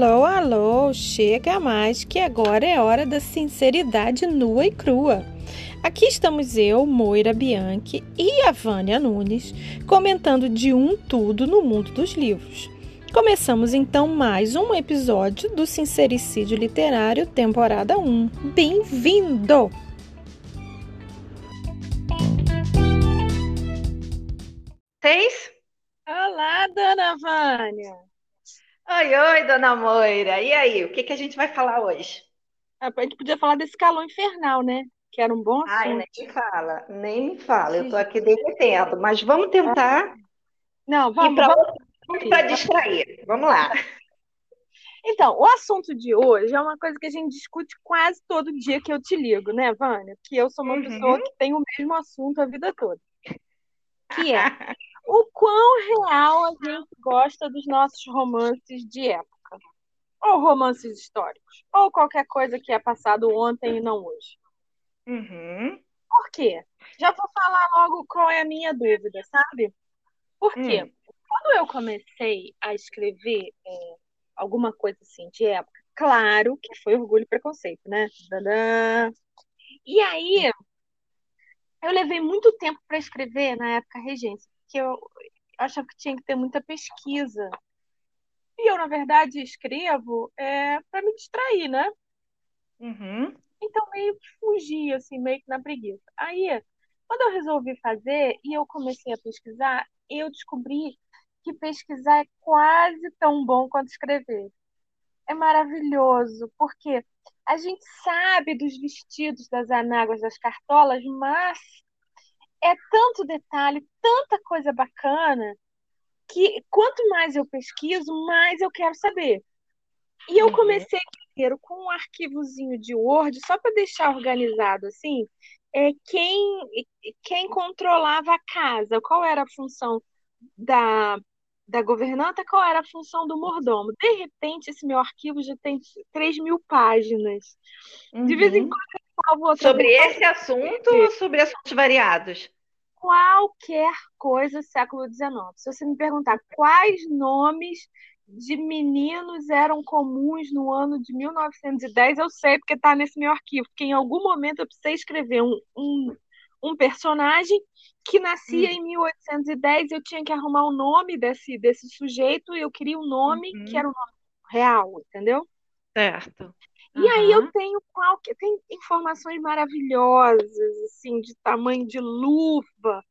Alô, alô, chega mais que agora é hora da sinceridade nua e crua. Aqui estamos eu, Moira Bianchi e a Vânia Nunes comentando de um tudo no mundo dos livros. Começamos então mais um episódio do Sincericídio Literário, temporada 1. Bem-vindo! Seis? Olá, dona Vânia! Oi, oi, dona Moira. E aí, o que que a gente vai falar hoje? Ah, A gente podia falar desse calor infernal, né? Que era um bom Ai, assunto. nem me fala, nem me fala. Eu tô aqui derretendo, mas vamos tentar Não, ir vamos, para vamos. para distrair. Vamos lá. Então, o assunto de hoje é uma coisa que a gente discute quase todo dia que eu te ligo, né, Vânia? Que eu sou uma Uhum. pessoa que tem o mesmo assunto a vida toda. Que é o quão real a gente gosta dos nossos romances de época. Ou romances históricos. Ou qualquer coisa que é passado ontem e não hoje. Uhum. Por quê? Já vou falar logo qual é a minha dúvida, sabe? Por quê? Hum. Quando eu comecei a escrever é, alguma coisa assim de época, claro que foi Orgulho e Preconceito, né? Tadã! E aí, eu levei muito tempo para escrever na época regência, porque eu achava que tinha que ter muita pesquisa. E eu, na verdade, escrevo é, para me distrair, né? Uhum. Então, meio que fugi, assim, meio que na preguiça. Aí, quando eu resolvi fazer e eu comecei a pesquisar, eu descobri que pesquisar é quase tão bom quanto escrever. É maravilhoso, porque a gente sabe dos vestidos, das anáguas, das cartolas, mas é tanto detalhe, tanta coisa bacana, que quanto mais eu pesquiso, mais eu quero saber. E eu Uhum. comecei primeiro com um arquivozinho de Word, só para deixar organizado assim, é quem, quem controlava a casa, qual era a função da, da governanta, qual era a função do mordomo. De repente, esse meu arquivo já tem 3 mil páginas. De vez em Uhum. quando salvo outra Sobre esse assunto ou sobre assuntos variados? qualquer coisa século XIX. Se você me perguntar quais nomes de meninos eram comuns no ano de 1910, eu sei porque está nesse meu arquivo, porque em algum momento eu precisei escrever um, um, um personagem que nascia Hum. em 1810, eu tinha que arrumar o nome desse, desse sujeito e eu queria um nome que Uhum. era o nome real, entendeu? Certo. E aí eu tenho qualquer, tem informações maravilhosas, assim, de tamanho de luva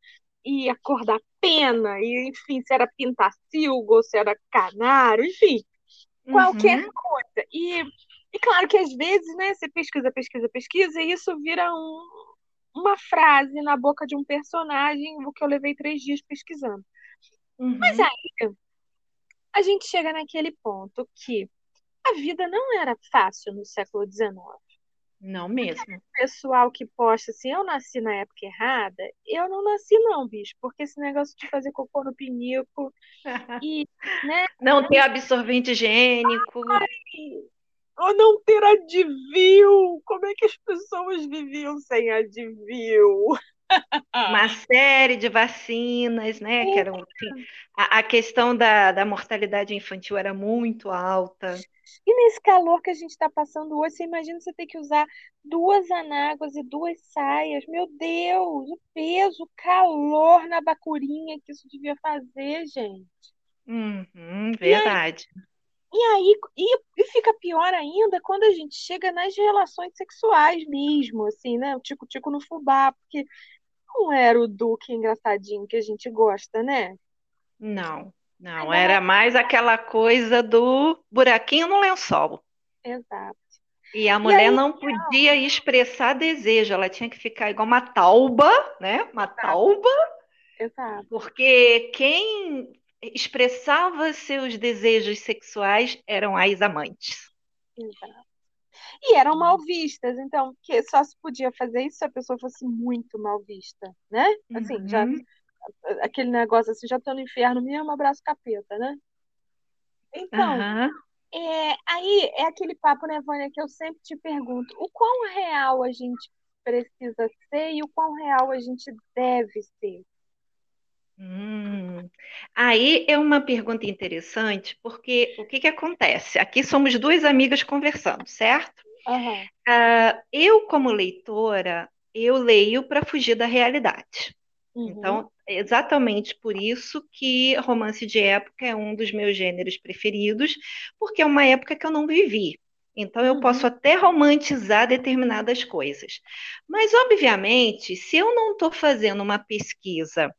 e a cor da pena, e enfim, se era pintacilgo ou se era canário, enfim, qualquer Uhum. coisa. E, e claro que às vezes, né, você pesquisa, pesquisa, pesquisa, e isso vira um, uma frase na boca de um personagem, o que eu levei três dias pesquisando. Mas Uhum. aí a gente chega naquele ponto que a vida não era fácil no século XIX. Não mesmo. pessoal que posta assim, eu nasci na época errada, eu não nasci não, bicho, porque esse negócio de fazer cocô no pinico e, né, Não ter absorvente higiênico. e- ou não ter advil, como é que as pessoas viviam sem advil? uma série de vacinas, né? Que eram, assim, a, a questão da, da mortalidade infantil era muito alta. E nesse calor que a gente está passando hoje, você imagina você ter que usar duas anáguas e duas saias. Meu Deus, o peso, o calor na bacurinha que isso devia fazer, gente. Uhum, E aí, verdade. E aí, e, e fica pior ainda quando a gente chega nas relações sexuais mesmo, assim, né? O tico-tico no fubá, porque não era o Duque engraçadinho que a gente gosta, né? Não, não, era mais. mais aquela coisa do buraquinho no lençol. Exato. E a E mulher aí, não podia expressar desejo, ela tinha que ficar igual uma tauba, né? Uma exato, tauba, exato, porque quem expressava seus desejos sexuais eram as amantes. exato. E eram mal vistas, então, que só se podia fazer isso se a pessoa fosse muito mal vista, né? Assim, já Uhum, aquele negócio assim, já tô no inferno mesmo, abraço capeta, né? Então, aham. É, aí é aquele papo, né, Vânia, que eu sempre te pergunto: o quão real a gente precisa ser e o quão real a gente deve ser? Hum. Aí é uma pergunta interessante, porque o que que acontece? Aqui somos duas amigas conversando, certo? Aham. Ah, eu, como leitora, eu leio para fugir da realidade. Uhum. Então, é exatamente por isso que romance de época é um dos meus gêneros preferidos, porque é uma época que eu não vivi. Então, eu posso Uhum. até romantizar determinadas coisas. Mas, obviamente, se eu não estou fazendo uma pesquisa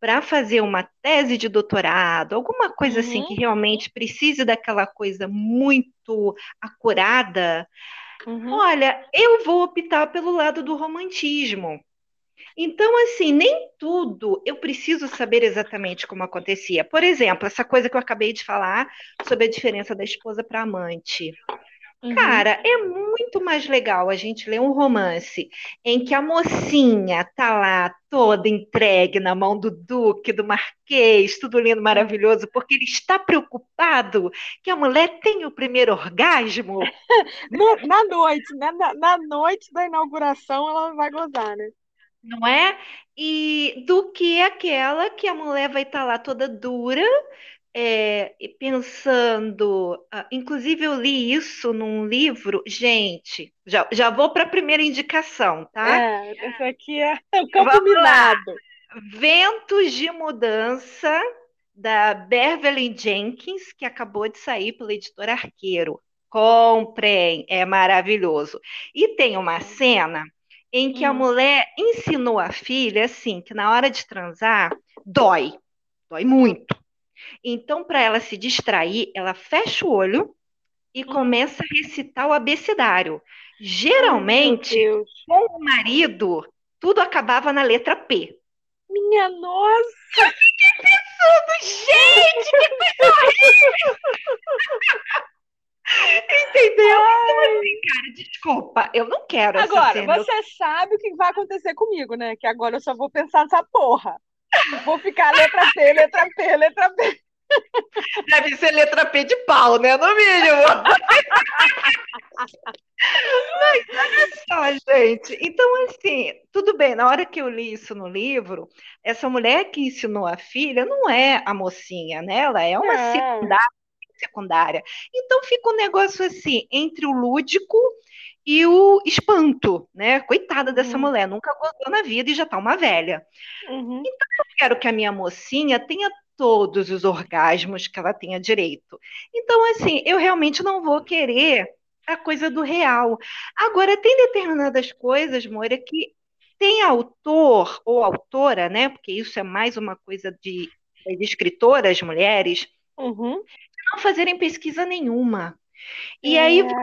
para fazer uma tese de doutorado, alguma coisa assim que Uhum. realmente precise daquela coisa muito acurada, Uhum. olha, eu vou optar pelo lado do romantismo. Então, assim, nem tudo eu preciso saber exatamente como acontecia. Por exemplo, essa coisa que eu acabei de falar sobre a diferença da esposa para amante. Uhum. Cara, é muito mais legal a gente ler um romance em que a mocinha tá lá toda entregue na mão do duque, do marquês, tudo lindo, maravilhoso, porque ele está preocupado que a mulher tenha o primeiro orgasmo, No- na noite, né? Na, na noite da inauguração ela vai gozar, né? Não é? E do que aquela que a mulher vai estar lá toda dura, é, e pensando. ah, inclusive, eu li isso num livro. Gente, já, já vou para a primeira indicação, tá? É, esse aqui é o campo Vamos lá. minado. Ventos de Mudança, da Beverly Jenkins, que acabou de sair pela editora Arqueiro. Comprem, é maravilhoso. E tem uma cena em que a Hum. mulher ensinou a filha assim, que na hora de transar dói, dói muito. Então, para ela se distrair, ela fecha o olho e Hum. começa a recitar o abecedário. Geralmente, com o marido, tudo acabava na letra P. Minha nossa! Gente, que coisa horrível! Entendeu? Então, assim, cara, desculpa, eu não quero essa Agora, cena. Eu- você sabe o que vai acontecer comigo, né? Que agora eu só vou pensar nessa porra. Vou ficar letra P, letra P, letra P. Deve ser letra P de pau, né? No mínimo. Mas olha só, gente. Então, assim, tudo bem, na hora que eu li isso no livro, essa mulher que ensinou a filha não é a mocinha, né? Ela é uma Não. secundária. Secundária. Então fica um negócio assim, entre o lúdico e o espanto, né? Coitada dessa Uhum. mulher, nunca gozou na vida e já tá uma velha. Uhum. Eu quero que a minha mocinha tenha todos os orgasmos que ela tenha direito. Então, assim, eu realmente não vou querer a coisa do real. Agora, tem determinadas coisas, Moira, que tem autor ou autora, né? Porque isso é mais uma coisa de das escritoras mulheres, Uhum. Não fazerem pesquisa nenhuma. E aí É. vê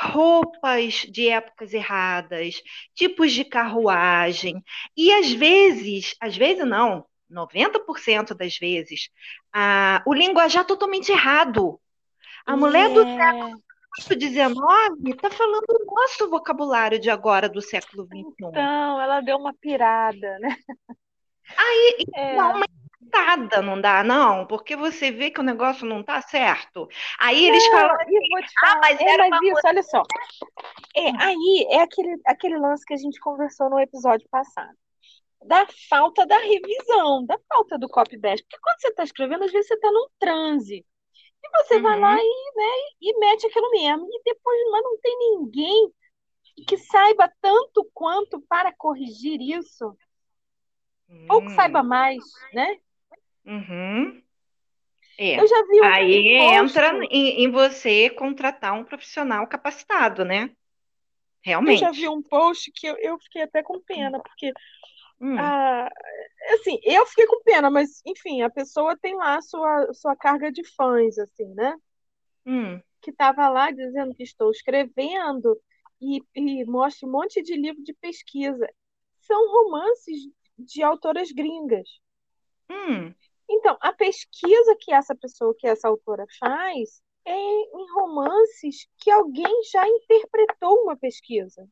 roupas de épocas erradas, tipos de carruagem, e às vezes, às vezes não, 90% das vezes, a, o linguajar totalmente errado. A mulher do É. século XIX está falando o nosso vocabulário de agora, do século XXI. Então, ela deu uma pirada, né? Aí, É. dá uma irritada, não dá, não? Porque você vê que o negócio não tá certo. Aí eles falam te ah, mas é, era mas isso, olha só. É, Hum. aí é aquele, aquele lance que a gente conversou no episódio passado. Da falta da revisão, da falta do copy-paste. Porque quando você está escrevendo, às vezes você está num transe. E você vai lá Uhum. e, né, e mete aquilo mesmo. E depois, mas não tem ninguém que saiba tanto quanto para corrigir isso. Ou que saiba Hum. mais, né? Uhum. É. Eu já vi um Aí post, entra em, em você contratar um profissional capacitado, né? eu já Realmente. vi um post que eu, eu fiquei até com pena, porque Hum. Ah, assim, eu fiquei com pena, mas enfim, a pessoa tem lá a sua, sua carga de fãs, assim, né? Hum. Que estava lá dizendo que estou escrevendo e, e mostra um monte de livro de pesquisa. São romances de autoras gringas. Hum. Então, a pesquisa que essa pessoa, que essa autora faz, é em romances que alguém já interpretou uma pesquisa,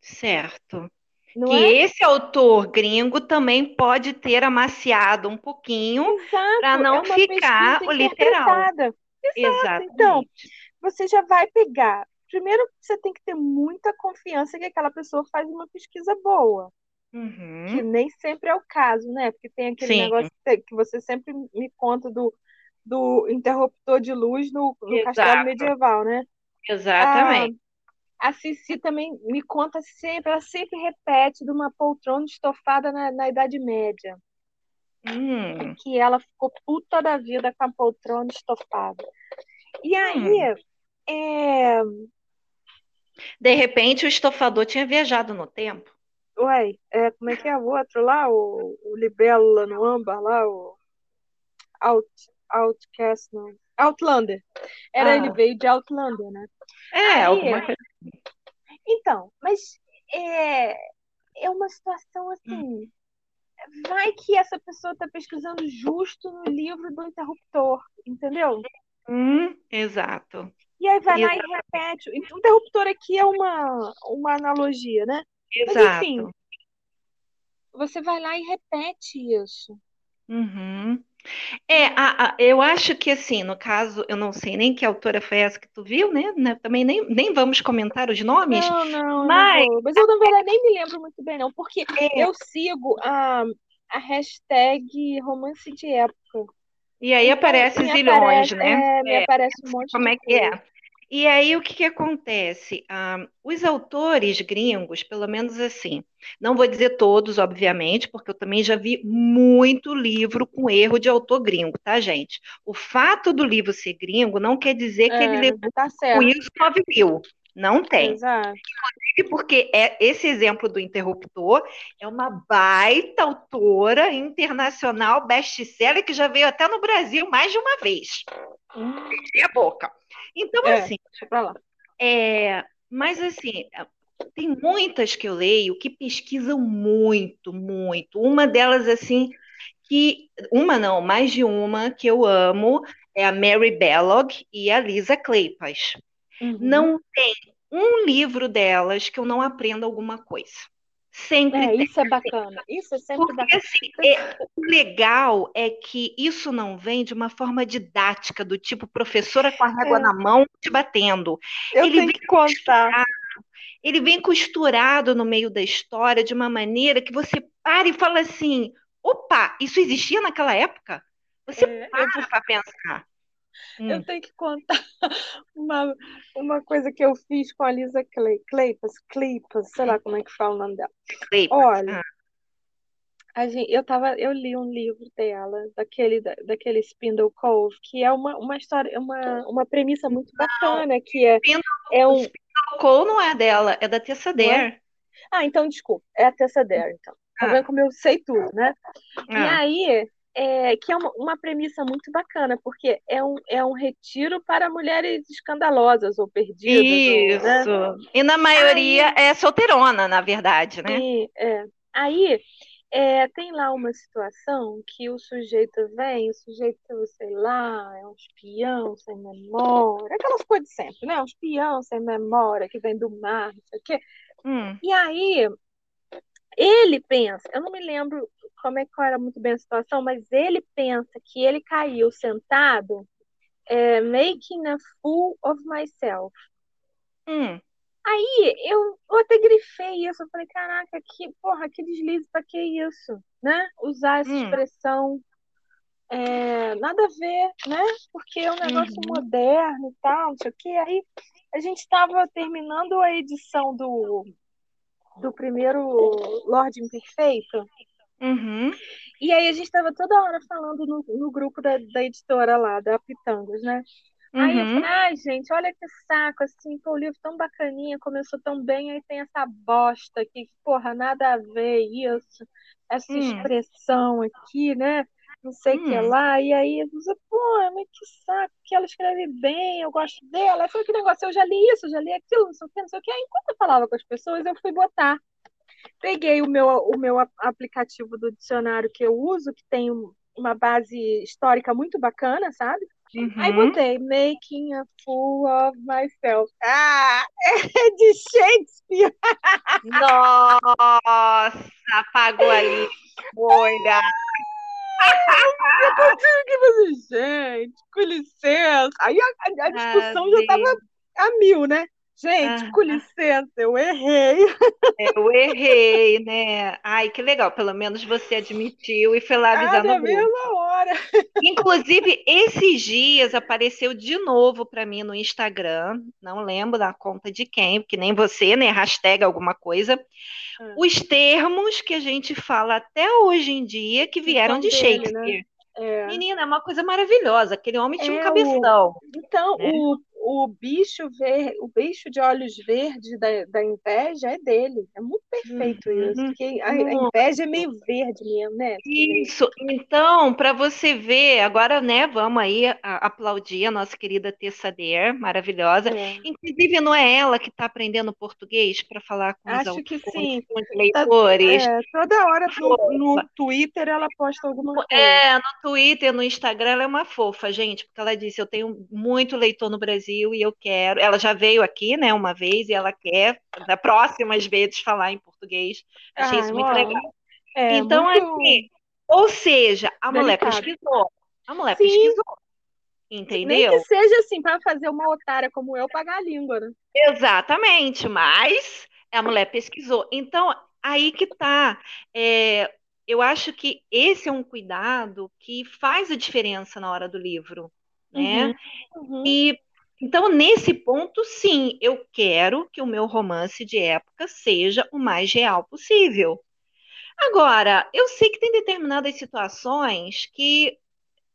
Certo. não Que é? esse autor gringo também pode ter amaciado um pouquinho para é não uma ficar o literal. Exato. Então, Exatamente. você já vai pegar. Primeiro, você tem que ter muita confiança que aquela pessoa faz uma pesquisa boa. Uhum. Que nem sempre é o caso, né? Porque tem aquele Sim. negócio que você sempre me conta do, do interruptor de luz no, no castelo medieval, né? Exatamente. A Cici também me conta sempre, ela sempre repete de uma poltrona estofada na, na Idade Média. Hum. Que ela ficou puta da vida com a poltrona estofada. E aí, é... De repente, o estofador tinha viajado no tempo. Ué, é, como é que é o outro lá? O, o Libélula no âmbar lá, o Out, Outcast, não. Outlander. Era Ah. ele veio de Outlander, né? É, Aí, alguma coisa. Então, mas é, é uma situação assim. Vai que essa pessoa está pesquisando justo no livro do interruptor, entendeu? Hum, exato. E aí vai lá e repete. O interruptor aqui é uma, uma analogia, né? Mas Exato. enfim, você vai lá e repete isso. Uhum. É, a- a- eu acho que assim, no caso, eu não sei nem que autora foi essa que tu viu, né? Né, Também nem, nem vamos comentar os nomes, Não, não, mas- não. Mas eu, na verdade, nem me lembro muito bem, não, porque É. eu sigo a, a hashtag romance de época. e aí Então, aparece me zilhões, aparece- né? É, me É, aparece um monte como de é que coisa. é? E aí o que que acontece? Ah, os autores gringos, pelo menos assim, não vou dizer todos, obviamente, porque eu também já vi muito livro com erro de autor gringo, tá, gente? O fato do livro ser gringo não quer dizer que ele É, levou tá com certo. isso 9 mil. Não tem. Exato. porque é esse exemplo do interruptor é uma baita autora internacional best-seller que já veio até no Brasil mais de uma vez. Hum, a boca. Então, É. assim, deixa pra lá. é, mas assim, tem muitas que eu leio que pesquisam muito, muito. Uma delas, assim, que. Uma não, mais de uma que eu amo é a Mary Bellog e a Lisa Kleypas. Uhum. Não tem um livro delas que eu não aprenda alguma coisa. Sempre É, isso é bacana. Isso é sempre Porque bacana. assim, é- o legal é que isso não vem de uma forma didática, do tipo professora com a régua É. na mão te batendo. Eu ele tenho que contar. Ele vem costurado no meio da história de uma maneira que você para e fala assim: opa, isso existia naquela época? Você É, eu, para para pensar. Hum, eu tenho que contar uma, uma coisa que eu fiz com a Lisa Clay, Claypas, Claypas, sei lá como é que fala o nome dela. Cleipas. Olha, Ah, a gente, eu tava, eu li um livro dela, daquele, da- daquele Spindle Cove, que é uma, uma história, uma, uma premissa muito bacana, que é, Spindle- é um. O Cole não é dela, é da Tessa é? Dare. Ah, então desculpa, é a Tessa Dare, então. Tá Ah. vendo como eu sei tudo, né? E Ah, aí, é, que é uma, uma premissa muito bacana, porque é um, é um retiro para mulheres escandalosas ou perdidas, ou, né? Isso. E na maioria é solteirona, na verdade, né? E, é, aí é, tem lá uma situação que o sujeito vem, o sujeito, sei lá, é um espião sem memória, aquelas coisas de sempre, né? Um espião sem memória que vem do mar, não sei o quê. Hum, E aí ele pensa, eu não me lembro como é que era muito bem a situação, mas ele pensa que ele caiu sentado, é, making a fool of myself. hum, Aí eu, eu até grifei isso, eu falei, caraca, que porra, que deslize, pra que isso, né? Usar essa Hum. expressão, é, nada a ver, né? Porque é um negócio Uhum. moderno e tal, não sei o quê. Aí a gente estava terminando a edição do, do primeiro Lorde Imperfeito, uhum, e aí a gente estava toda hora falando no, no grupo da, da editora lá, da Pitangos, né? Aí eu uhum. falei, ai, gente, olha que saco, assim, pô, o livro tão bacaninha, começou tão bem, aí tem essa bosta aqui, que, porra, nada a ver isso, essa Hum. expressão aqui, né? Não sei o que Hum. lá, e aí você, pô, mas que saco, que ela escreve bem, eu gosto dela. Foi que negócio, eu já li isso, eu já li aquilo, não sei o que, não sei o que. Aí, enquanto eu falava com as pessoas, eu fui botar. Peguei o meu, o meu aplicativo do dicionário que eu uso, que tem um- uma base histórica muito bacana, sabe? Aí Uhum. botei Making a Fool of Myself. Ah, é de Shakespeare. Nossa, apagou ali. Olha. Eu tive que fazer, gente, com licença. Aí a, a- discussão já Ave. estava a mil, né? Gente, ah, com licença, eu errei. É, eu errei, né? Ai, que legal. Pelo menos você admitiu e foi lá avisar ah, na mesma hora. Inclusive, esses dias apareceu de novo para mim no Instagram. Não lembro da conta de quem, porque nem você, né? Hashtag alguma coisa. Ah. Os termos que a gente fala até hoje em dia que vieram de dele, né? Shakespeare. Né? É. Menina, é uma coisa maravilhosa. Aquele homem tinha é, um cabeção. O... Então, né? o, o bicho ver, o bicho de olhos verdes da, da inveja é dele. É muito perfeito uhum. isso. Porque a, a, inveja é meio verde mesmo, né? Isso. Então, para você ver, agora, né, vamos aí aplaudir a nossa querida Tessa Der, maravilhosa. É. Inclusive, não é ela que está aprendendo português para falar com Acho os que sim. com os leitores. É, toda hora no, no, Twitter ela posta alguma coisa. É, no Twitter, no Instagram, ela é uma fofa, gente, porque ela disse: eu tenho muito leitor no Brasil Brasil e eu quero. Ela já veio aqui, né, uma vez e ela quer, da próximas vezes, falar em português. Achei ah, isso muito legal. É, então, muito... assim, ou seja, a Delicado. mulher pesquisou. A mulher Sim. pesquisou. Entendeu? Nem que seja assim, para fazer uma otária como eu pagar a língua, né? Exatamente, mas a mulher pesquisou. Então, aí que tá. É, eu acho que esse é um cuidado que faz a diferença na hora do livro, né? Uhum, uhum. E então, nesse ponto, sim, eu quero que o meu romance de época seja o mais real possível. Agora, eu sei que tem determinadas situações que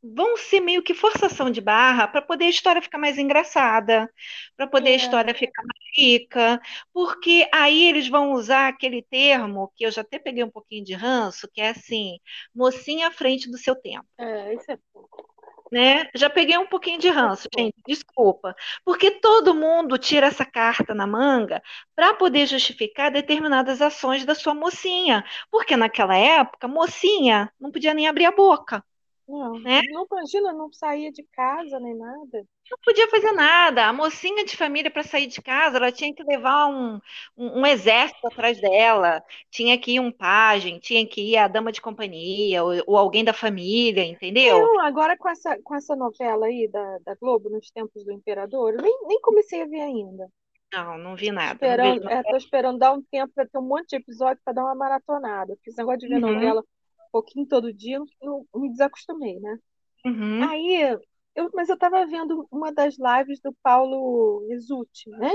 vão ser meio que forçação de barra para poder a história ficar mais engraçada, para poder é. a história ficar mais rica, porque aí eles vão usar aquele termo que eu já até peguei um pouquinho de ranço, que é assim, mocinha à frente do seu tempo. É, isso é né? Já peguei um pouquinho de ranço, gente, desculpa. Porque todo mundo tira essa carta na manga para poder justificar determinadas ações da sua mocinha. Porque naquela época, mocinha não podia nem abrir a boca. Não, né? não imagina, não saía de casa nem nada. Não podia fazer nada. A mocinha de família, para sair de casa, ela tinha que levar um, um, um, exército atrás dela. Tinha que ir um pajem, tinha que ir a dama de companhia, ou, ou alguém da família, entendeu? Não, agora com essa, com essa novela aí da, da Globo, Nos Tempos do Imperador, eu nem, nem comecei a ver ainda. Não, não vi nada. Esperando, vi... É, esperando dar um tempo para ter um monte de episódio para dar uma maratonada. Porque esse negócio de ver uhum. novela pouquinho todo dia, eu, me desacostumei, né? Uhum. Aí, eu, mas eu estava vendo uma das lives do Paulo Rizzuti, né?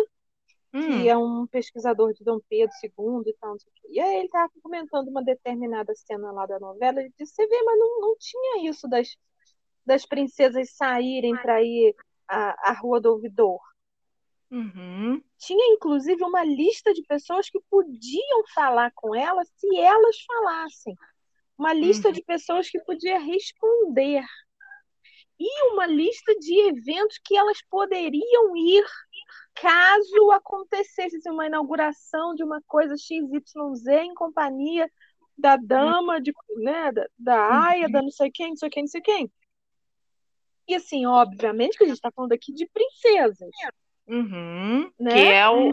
Que hum. é um pesquisador de Dom Pedro II e tal. E aí ele estava comentando uma determinada cena lá da novela. Ele disse: Você vê, mas não, não tinha isso das, das princesas saírem para ir à, à Rua do Ouvidor. Uhum. Tinha inclusive uma lista de pessoas que podiam falar com elas se elas falassem uma lista uhum. de pessoas que podia responder e uma lista de eventos que elas poderiam ir caso acontecesse assim, uma inauguração de uma coisa XYZ em companhia da dama, de, né, da, da Aya, da não sei quem, não sei quem, não sei quem. E assim, obviamente que a gente está falando aqui de princesas. Uhum, né? Que é o,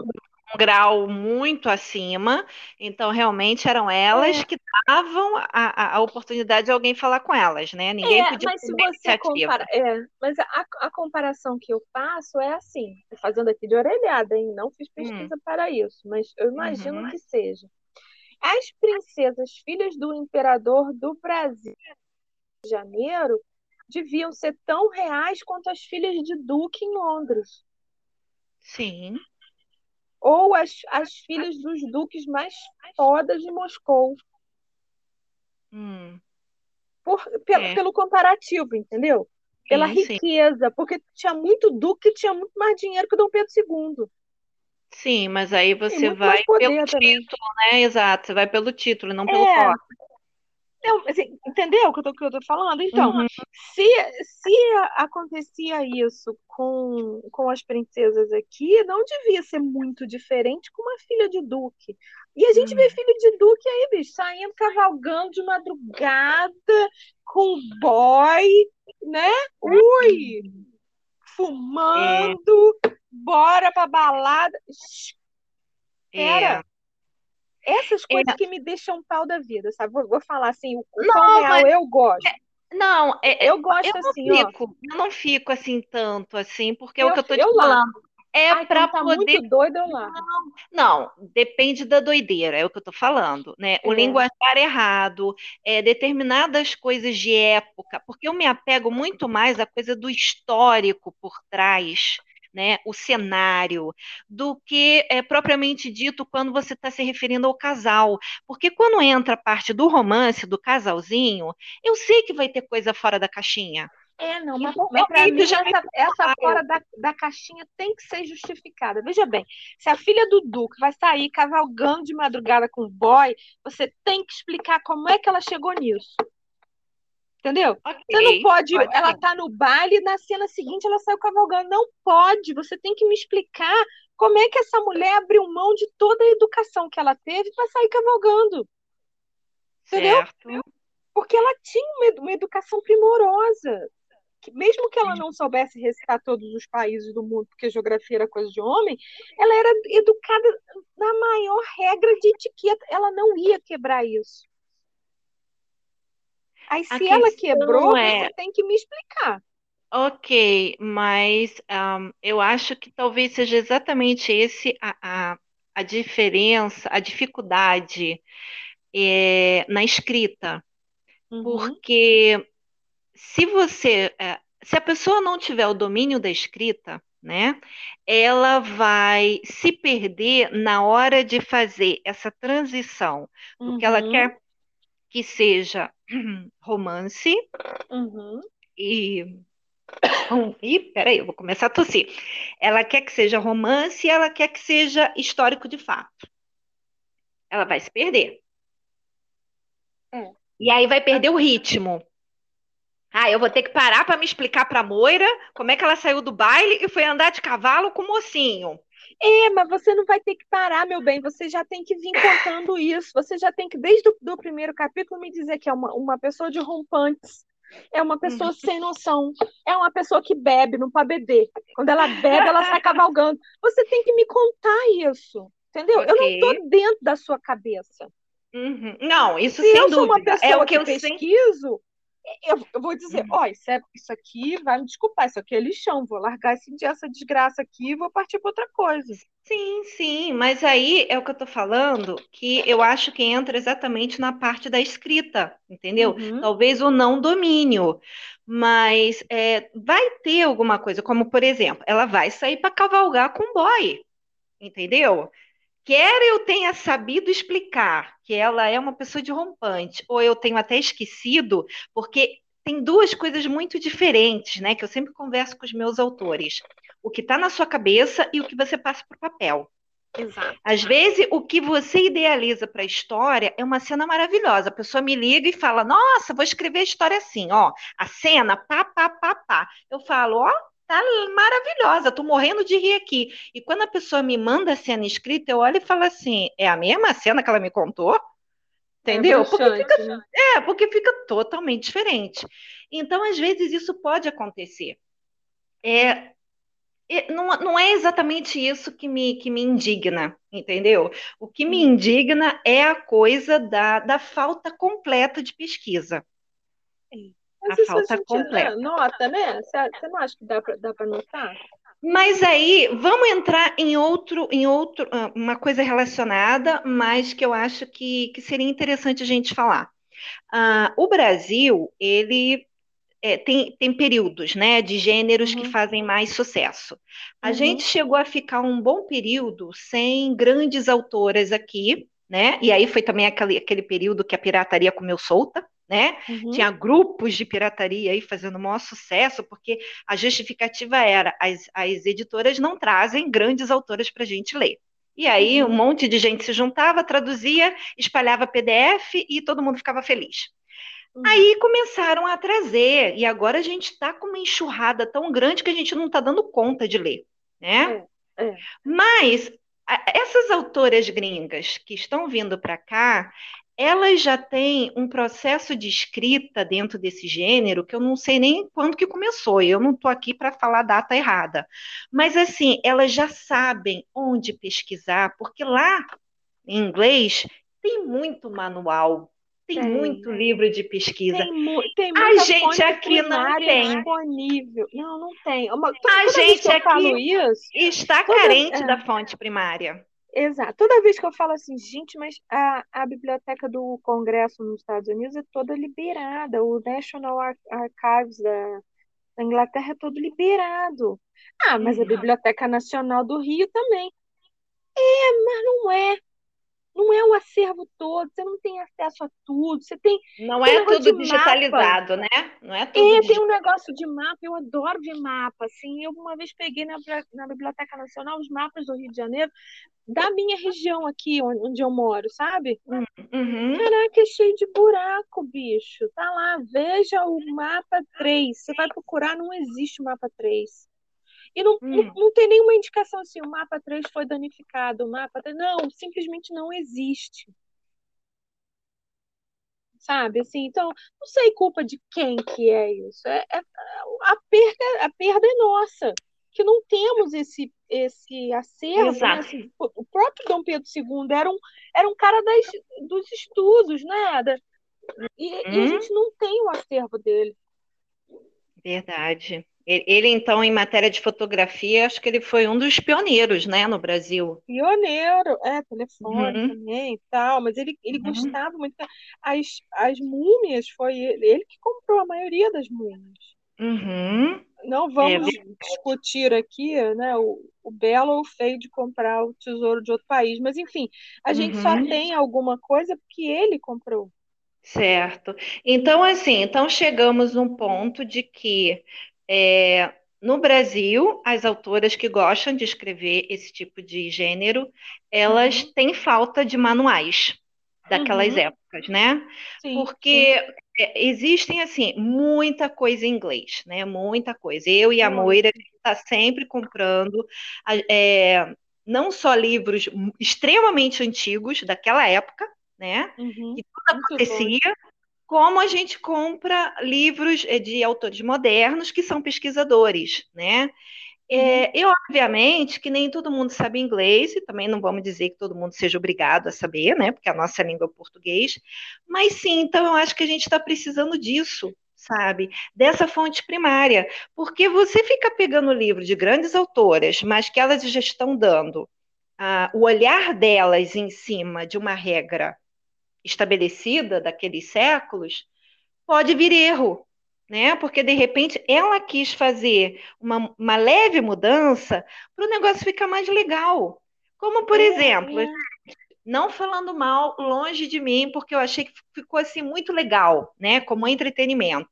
um grau muito acima, então realmente eram elas é. que davam a, a, oportunidade de alguém falar com elas, né? Ninguém é, podia mas se você compara, é, mas a, a, comparação que eu faço é assim, fazendo aqui de orelhada, hein? Não fiz hum. pesquisa hum. para isso, mas eu imagino uhum. que seja. As princesas filhas do imperador do Brasil de Janeiro deviam ser tão reais quanto as filhas de Duque em Londres. Sim ou as, as filhas dos duques mais fodas de Moscou. Hum. Por, pelo, é. pelo comparativo, entendeu? Pela sim, riqueza, sim. porque tinha muito duque e tinha muito mais dinheiro que o Dom Pedro II. Sim, mas aí você vai pelo também. título, né? Exato, você vai pelo título, não pelo é, não, assim, entendeu o que eu tô, que eu tô falando? Então, uhum. se, se acontecia isso com, com as princesas aqui, não devia ser muito diferente com uma filha de duque. E a gente uhum. vê filho de duque aí, bicho, saindo cavalgando de madrugada com boy, né? Ui! Fumando, é. bora pra balada. Era. É. Essas coisas é... que me deixam pau da vida, sabe? Vou, vou falar assim, o não, real mas... eu gosto. É... Não, é, eu gosto eu assim, fico, ó. Eu não fico assim tanto assim, porque eu, é o que eu tô te falando. É Ai, para tá poder. muito doido, eu largo. Não, depende da doideira, é o que eu estou falando, né? O É. linguajar errado, é, determinadas coisas de época, porque eu me apego muito mais à coisa do histórico por trás, né? O cenário, do que é propriamente dito quando você está se referindo ao casal. Porque quando entra a parte do romance, do casalzinho, eu sei que vai ter coisa fora da caixinha. É, não, mas, mas para que mim já me essa, essa fora da, da caixinha tem que ser justificada. Veja bem, se a filha do Duque vai sair cavalgando de madrugada com o boy, você tem que explicar como é que ela chegou nisso. Entendeu? Você não pode, pode ela ser. tá no baile e na cena seguinte ela saiu cavalgando. Não pode, você tem que me explicar como é que essa mulher abriu mão de toda a educação que ela teve para sair cavalgando. Entendeu? Certo. Porque ela tinha uma educação primorosa. Que mesmo que ela não soubesse recitar todos os países do mundo, porque geografia era coisa de homem, ela era educada na maior regra de etiqueta. Ela não ia quebrar isso. Aí, se ela quebrou, é, você tem que me explicar. ok, mas ahm, eu acho que talvez seja exatamente esse a, a, a diferença, a dificuldade é, na escrita. Uhum, Porque se você, é, se a pessoa não tiver o domínio da escrita, né, ela vai se perder na hora de fazer essa transição do que ela uhum, quer que seja romance uhum. e. Ih, peraí, eu vou começar a tossir. Ela quer que seja romance e ela quer que seja histórico de fato. Ela vai se perder. É. E aí vai perder o ritmo. Ah, eu vou ter que parar para me explicar para Moira como é que ela saiu do baile e foi andar de cavalo com o mocinho. É, mas você não vai ter que parar, meu bem. Você já tem que vir contando isso. Você já tem que, desde o primeiro capítulo, me dizer que é uma, uma pessoa de rompantes. É uma pessoa Uhum. sem noção. É uma pessoa que bebe, não pode beber. Quando ela bebe, ela sai cavalgando. Você tem que me contar isso. Entendeu? Eu não tô dentro da sua cabeça. Uhum. Não, isso Se sem eu sou uma dúvida. É pessoa o que que eu pesquiso, eu, eu vou dizer, Uhum. ó, isso, é, isso aqui vai me desculpar, isso aqui é lixão, vou largar esse, essa desgraça aqui e vou partir para outra coisa. Sim, sim, mas aí é o que eu tô falando, que eu acho que entra exatamente na parte da escrita, entendeu? Uhum, Talvez o não domínio, mas é, vai ter alguma coisa, como por exemplo, ela vai sair para cavalgar com o boy, entendeu? Quer eu tenha sabido explicar que ela é uma pessoa de rompante, ou eu tenho até esquecido, porque tem duas coisas muito diferentes, né? Que eu sempre converso com os meus autores. O que está na sua cabeça e o que você passa para o papel. exato. Às vezes, o que você idealiza para a história é uma cena maravilhosa. A pessoa me liga e fala: Nossa, vou escrever a história assim, ó. A cena, pá, pá, pá, pá. Eu falo: Ó, tá maravilhosa, tô morrendo de rir aqui. E quando a pessoa me manda a cena escrita, eu olho e falo assim: É a mesma cena que ela me contou? É Entendeu? Porque fica, né? é, porque fica totalmente diferente. Então, às vezes, isso pode acontecer. É, é, não, não é exatamente isso que me, que me indigna, entendeu? O que me Hum. indigna é a coisa da, da falta completa de pesquisa. Mas A a falta gente completa. nota, né? Você não acha que dá pra, dá pra notar? Mas aí, vamos entrar em outro, em outro, ah, uma coisa relacionada, mas que eu acho que, que seria interessante a gente falar. Ah, o Brasil, ele é, tem, tem períodos, né, de gêneros que Uhum, fazem mais sucesso. A gente uhum, chegou a ficar um bom período sem grandes autoras aqui, né? E aí foi também aquele, aquele período que a pirataria comeu solta, né? uhum, Tinha grupos de pirataria aí fazendo o maior sucesso, porque a justificativa era as, as editoras não trazem grandes autoras para a gente ler. E aí um uhum, monte de gente se juntava, traduzia, espalhava PDF e todo mundo ficava feliz. uhum. Aí começaram a trazer, e agora a gente está com uma enxurrada tão grande que a gente não está dando conta de ler, né? É, é. Mas essas autoras gringas que estão vindo para cá, elas já têm um processo de escrita dentro desse gênero que eu não sei nem quando que começou, eu não estou aqui para falar a data errada. Mas assim, elas já sabem onde pesquisar, porque lá em inglês tem muito manual, Tem, tem muito livro de pesquisa. Tem, tem a gente aqui não tem. disponível. Não, não tem. Uma, a gente aqui isso, está toda, carente é, da fonte primária. Exato. Toda vez que eu falo assim, gente, mas a, a biblioteca do Congresso nos Estados Unidos é toda liberada. O National Archives da, da Inglaterra é todo liberado. Ah, mas a uhum. Biblioteca Nacional do Rio também. É, mas não é. Não é o acervo todo, você não tem acesso a tudo, você tem. Não tem é tudo digitalizado, mapa. né? Não é tudo. É, tem um negócio de mapa, eu adoro ver mapa. Assim, eu uma vez peguei na, na Biblioteca Nacional os mapas do Rio de Janeiro, da minha região aqui, onde eu moro, sabe? Uhum. Caraca, é cheio de buraco, bicho. Tá lá, veja o mapa 3. Você vai procurar, não existe o mapa 3. E não, hum. não, não, tem nenhuma indicação assim, o mapa 3 foi danificado, o mapa 3... Não, simplesmente não existe. Sabe, assim, então, não sei culpa de quem que é isso. É, é a, perda, a perda é nossa, que não temos esse, esse acervo. Né? Assim, o próprio Dom Pedro II era um, era um cara das, dos estudos, né? Da, e, hum. e a uhum. gente não tem o acervo dele. Verdade. Ele, então, em matéria de fotografia, acho que ele foi um dos pioneiros, né, no Brasil. Pioneiro, é, telefone uhum. também e tal, mas ele, ele uhum. gostava muito. As, as múmias, foi ele, ele que comprou a maioria das múmias. Uhum. Não vamos é. discutir aqui, né, o, o belo ou o feio de comprar o tesouro de outro país, mas enfim, a gente só uhum. tem alguma coisa porque ele comprou. Certo. Então, assim, então chegamos num ponto de que é, no Brasil, as autoras que gostam de escrever esse tipo de gênero, elas uhum. têm falta de manuais daquelas uhum. épocas, né? Sim, Porque sim. É, existem, assim, muita coisa em inglês, né? Muita coisa. Eu e a Moira, a gente está sempre comprando é, não só livros extremamente antigos daquela época, né? Uhum. Que tudo acontecia, como a gente compra livros de autores modernos que são pesquisadores, né? É, uhum. e, obviamente, que nem todo mundo sabe inglês, e também não vamos dizer que todo mundo seja obrigado a saber, né? Porque a nossa língua é português. Mas sim, então eu acho que a gente está precisando disso, sabe? Dessa fonte primária. Porque você fica pegando livro de grandes autoras, mas que elas já estão dando ah, o olhar delas em cima de uma regra estabelecida daqueles séculos, pode vir erro, né? Porque de repente ela quis fazer uma, uma leve mudança para o negócio ficar mais legal. Como, por é, exemplo, é. não falando mal, longe de mim, porque eu achei que ficou assim muito legal, né? Como entretenimento.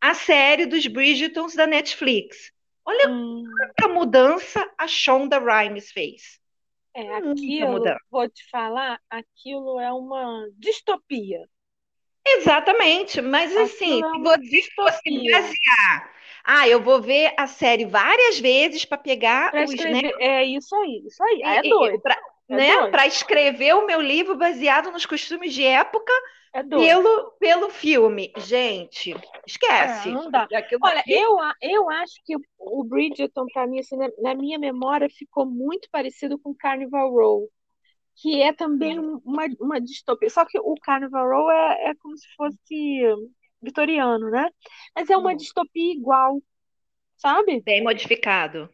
A série dos Bridgetons da Netflix. Olha hum. quanta mudança a Shonda Rhimes fez. É, aquilo, vou te falar, aquilo é uma distopia. Exatamente, mas assim, é se você basear, ah, eu vou ver a série várias vezes para pegar pra os, escrever, né? É isso aí, isso aí, é doido. Pra, é né, para escrever o meu livro baseado nos costumes de época é pelo, pelo filme. Gente, esquece. É, não dá. Olha, eu, eu acho que o Bridgerton, para mim, assim, na, na, minha memória, ficou muito parecido com Carnival Row, que é também uma, uma distopia. Só que o Carnival Row é, é como se fosse vitoriano, né? Mas é uma hum. distopia igual, sabe? Bem modificado.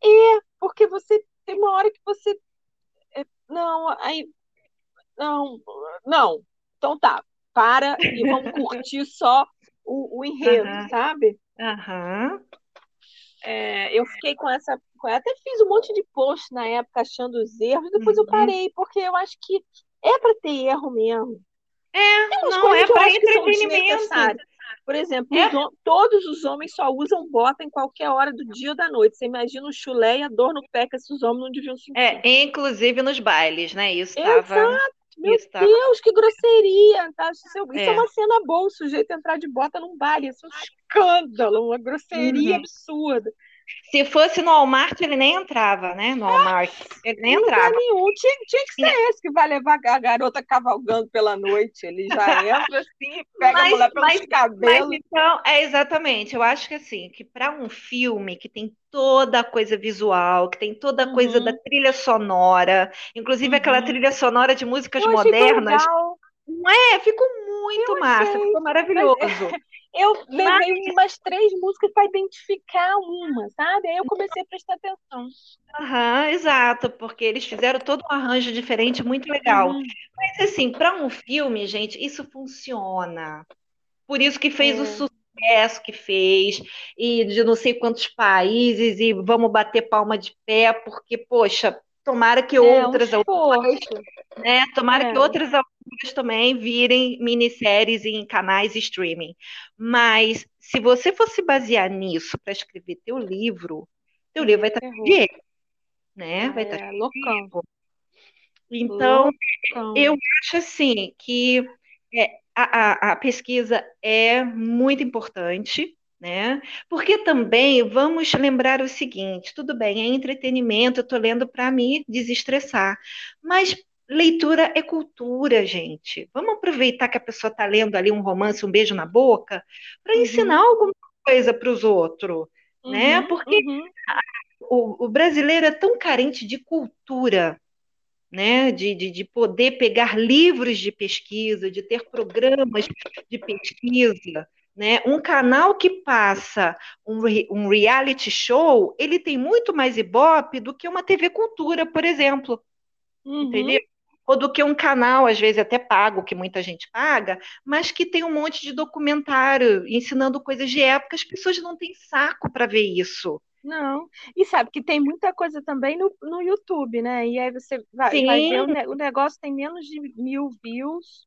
É, porque você tem uma hora que você. É, não, aí. Não, não, então tá, para e vamos curtir só o, o enredo, uhum. sabe? Uhum. É, eu fiquei com essa. Até fiz um monte de post na época achando os erros, depois uhum. eu parei, porque eu acho que é para ter erro mesmo. É, não é para entretenimento. Por exemplo, é. os, todos os homens só usam bota em qualquer hora do dia ou da noite. Você imagina o chulé e a dor no pé que esses homens não deviam sentir. É, inclusive nos bailes, né? Isso estava meu tá? Deus, que grosseria! Tá? Isso, é. isso é. uma cena boa, o sujeito entrar de bota num baile. Isso é um escândalo, uma grosseria uhum. absurda. Se fosse no Walmart, ele nem entrava, né? No Walmart. Ele nem entrava. nenhum. Tinha, tinha que ser esse que vai levar a garota cavalgando pela noite. Ele já entra assim, pega mas, a mulher pelos mas, cabelos. Mas então, é exatamente. Eu acho que assim, que para um filme que tem toda a coisa visual, que tem toda a coisa da uhum. trilha sonora, inclusive uhum. aquela trilha sonora de músicas modernas. Não é? Ficou muito Eu massa, achei. ficou maravilhoso. Eu levei umas três músicas para identificar uma, sabe? Aí eu comecei a prestar atenção. Aham, exato, porque eles fizeram todo um arranjo diferente, muito legal. Uhum. Mas assim, para um filme, gente, isso funciona. Por isso que fez o É, sucesso que fez, e de não sei quantos países, e vamos bater palma de pé, porque, poxa, tomara que é um outras autoras, esforço. né? Tomara que É. outras autoras também virem minisséries em canais streaming. Mas se você fosse basear nisso para escrever teu livro, teu livro vai estar cheio Ferrou. erro, né? Vai estar É, de loucão. erro. Então, Loucão. eu acho assim que é, a, a, a pesquisa é muito importante, né? Porque também vamos lembrar o seguinte: tudo bem, é entretenimento, eu estou lendo para me desestressar, mas leitura é cultura, gente. Vamos aproveitar que a pessoa está lendo ali um romance, um beijo na boca, para ensinar Uhum, alguma coisa para os outros, né? uhum, Porque uhum, o, o brasileiro é tão carente de cultura né, de, de, de poder pegar livros de pesquisa, de ter programas de pesquisa, né? Um canal que passa um, um reality show, ele tem muito mais ibope do que uma TV Cultura, por exemplo, uhum. entendeu? Ou do que um canal, às vezes até pago, que muita gente paga, mas que tem um monte de documentário ensinando coisas de época, as pessoas não têm saco para ver isso. Não. E sabe que tem muita coisa também no, no YouTube, né? E aí você vai, vai ver o, Sim, ne- o negócio tem menos de mil views.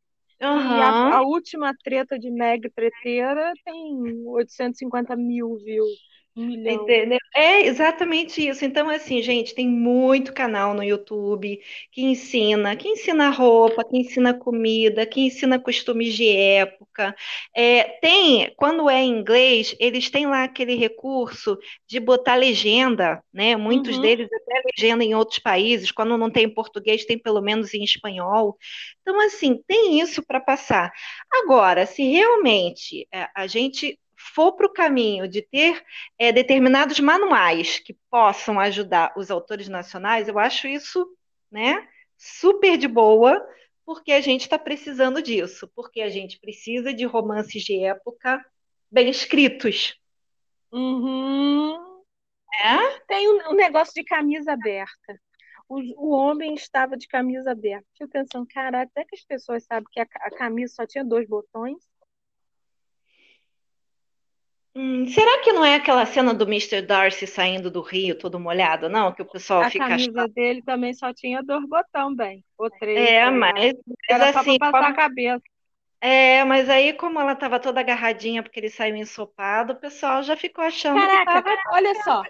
E a, a última treta de Meg Treteira tem 850 mil views. Um milhão. Entendeu? É exatamente isso. Então, assim, gente, tem muito canal no YouTube que ensina, que ensina roupa, que ensina comida, que ensina costumes de época. É, tem, quando é em inglês, eles têm lá aquele recurso de botar legenda, né? Muitos Uhum, deles até legenda em outros países. Quando não tem em português, tem pelo menos em espanhol. Então, assim, tem isso para passar. Agora, se realmente é, a gente for para o caminho de ter é, determinados manuais que possam ajudar os autores nacionais, eu acho isso, né, super de boa, porque a gente está precisando disso, porque a gente precisa de romances de época bem escritos, uhum. né? Tem um, um negócio de camisa aberta. O, o homem estava de camisa aberta. Fico pensando, cara, até que as pessoas sabem que a, a camisa só tinha dois botões. Hum, será que não é aquela cena do Mister Darcy saindo do rio todo molhado, não? Que o pessoal A fica camisa achando. dele também só tinha dois botões, bem. Ou três, É, mas, Era só para assim, passar a como- cabeça. é, mas aí como ela estava toda agarradinha porque ele saiu ensopado, o pessoal já ficou achando que Caraca, estava. olha só.